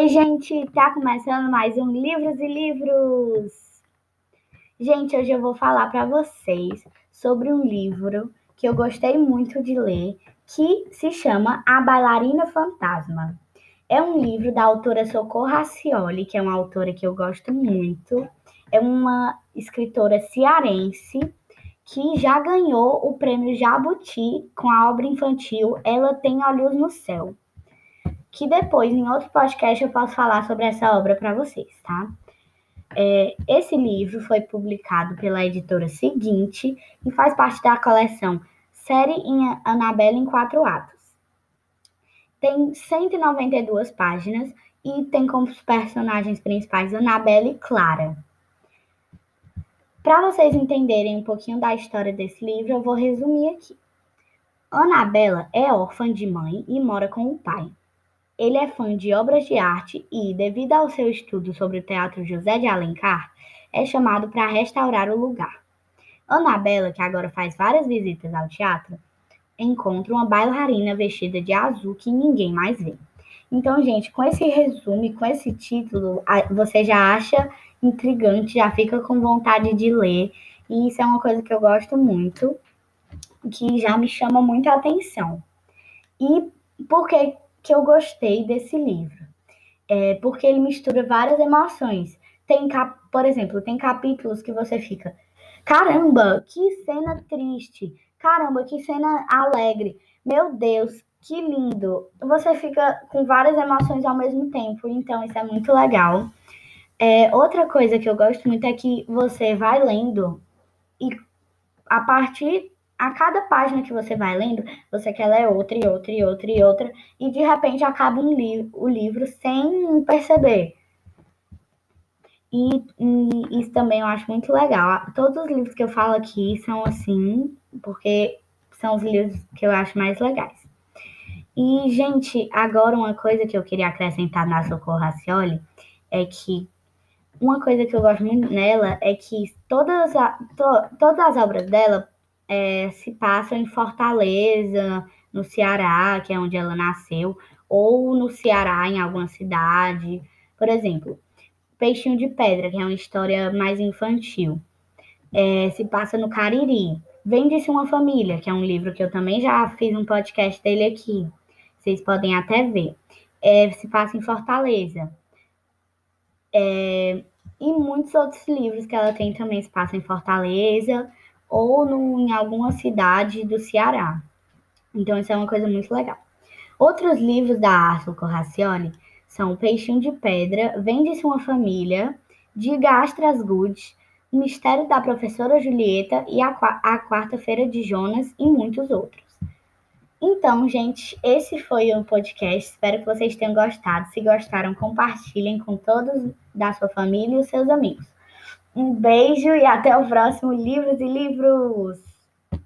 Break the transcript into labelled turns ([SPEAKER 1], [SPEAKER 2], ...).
[SPEAKER 1] gente, tá começando mais um Livros e Livros. Gente, hoje eu vou falar para vocês sobre um livro que eu gostei muito de ler, que se chama A Bailarina Fantasma. É um livro da autora Socorro Racioli, que é uma autora que eu gosto muito. É uma escritora cearense que já ganhou o prêmio Jabuti com a obra infantil Ela Tem Olhos no Céu que depois, em outro podcast, eu posso falar sobre essa obra para vocês, tá? É, esse livro foi publicado pela editora seguinte e faz parte da coleção Série em Annabelle em Quatro Atos. Tem 192 páginas e tem como personagens principais Annabelle e Clara. Para vocês entenderem um pouquinho da história desse livro, eu vou resumir aqui. Anabela é órfã de mãe e mora com o pai. Ele é fã de obras de arte e, devido ao seu estudo sobre o Teatro José de Alencar, é chamado para restaurar o lugar. Anabela, que agora faz várias visitas ao teatro, encontra uma bailarina vestida de azul que ninguém mais vê. Então, gente, com esse resumo, com esse título, você já acha intrigante, já fica com vontade de ler. E isso é uma coisa que eu gosto muito, que já me chama muito a atenção. E por que que eu gostei desse livro. É, porque ele mistura várias emoções. Tem, cap... por exemplo, tem capítulos que você fica, caramba, que cena triste, caramba, que cena alegre, meu Deus, que lindo. Você fica com várias emoções ao mesmo tempo, então isso é muito legal. É, outra coisa que eu gosto muito é que você vai lendo e a partir a cada página que você vai lendo, você quer ler outra e outra e outra e outra, e de repente acaba um li o livro sem perceber. E, e, isso também eu acho muito legal. Todos os livros que eu falo aqui são assim, porque são os livros que eu acho mais legais. E, gente, agora uma coisa que eu queria acrescentar na Socorro Racioli é que uma coisa que eu gosto muito nela é que todas, a, to, todas as obras dela é, se passam em Fortaleza, no Ceará, que é onde ela nasceu, ou no Ceará, em alguma cidade. Por exemplo, Peixinho de Pedra, que é uma história mais infantil, é, se passa no Cariri. Vende-se uma Família, que é um livro que eu também já fiz um podcast dele aqui. Vocês podem até ver. É, se passa em Fortaleza. É, e muitos outros livros que ela tem também se passam em Fortaleza ou no, em alguma cidade do Ceará. Então, isso é uma coisa muito legal. Outros livros da Arthur Corracione são Peixinho de Pedra, Vende-se uma Família, de Gastras Good, O Mistério da Professora Julieta e A, a Quarta-feira de Jonas e muitos outros. Então, gente, esse foi o podcast. Espero que vocês tenham gostado. Se gostaram, compartilhem com todos da sua família e os seus amigos. Um beijo e até o próximo Livros e Livros!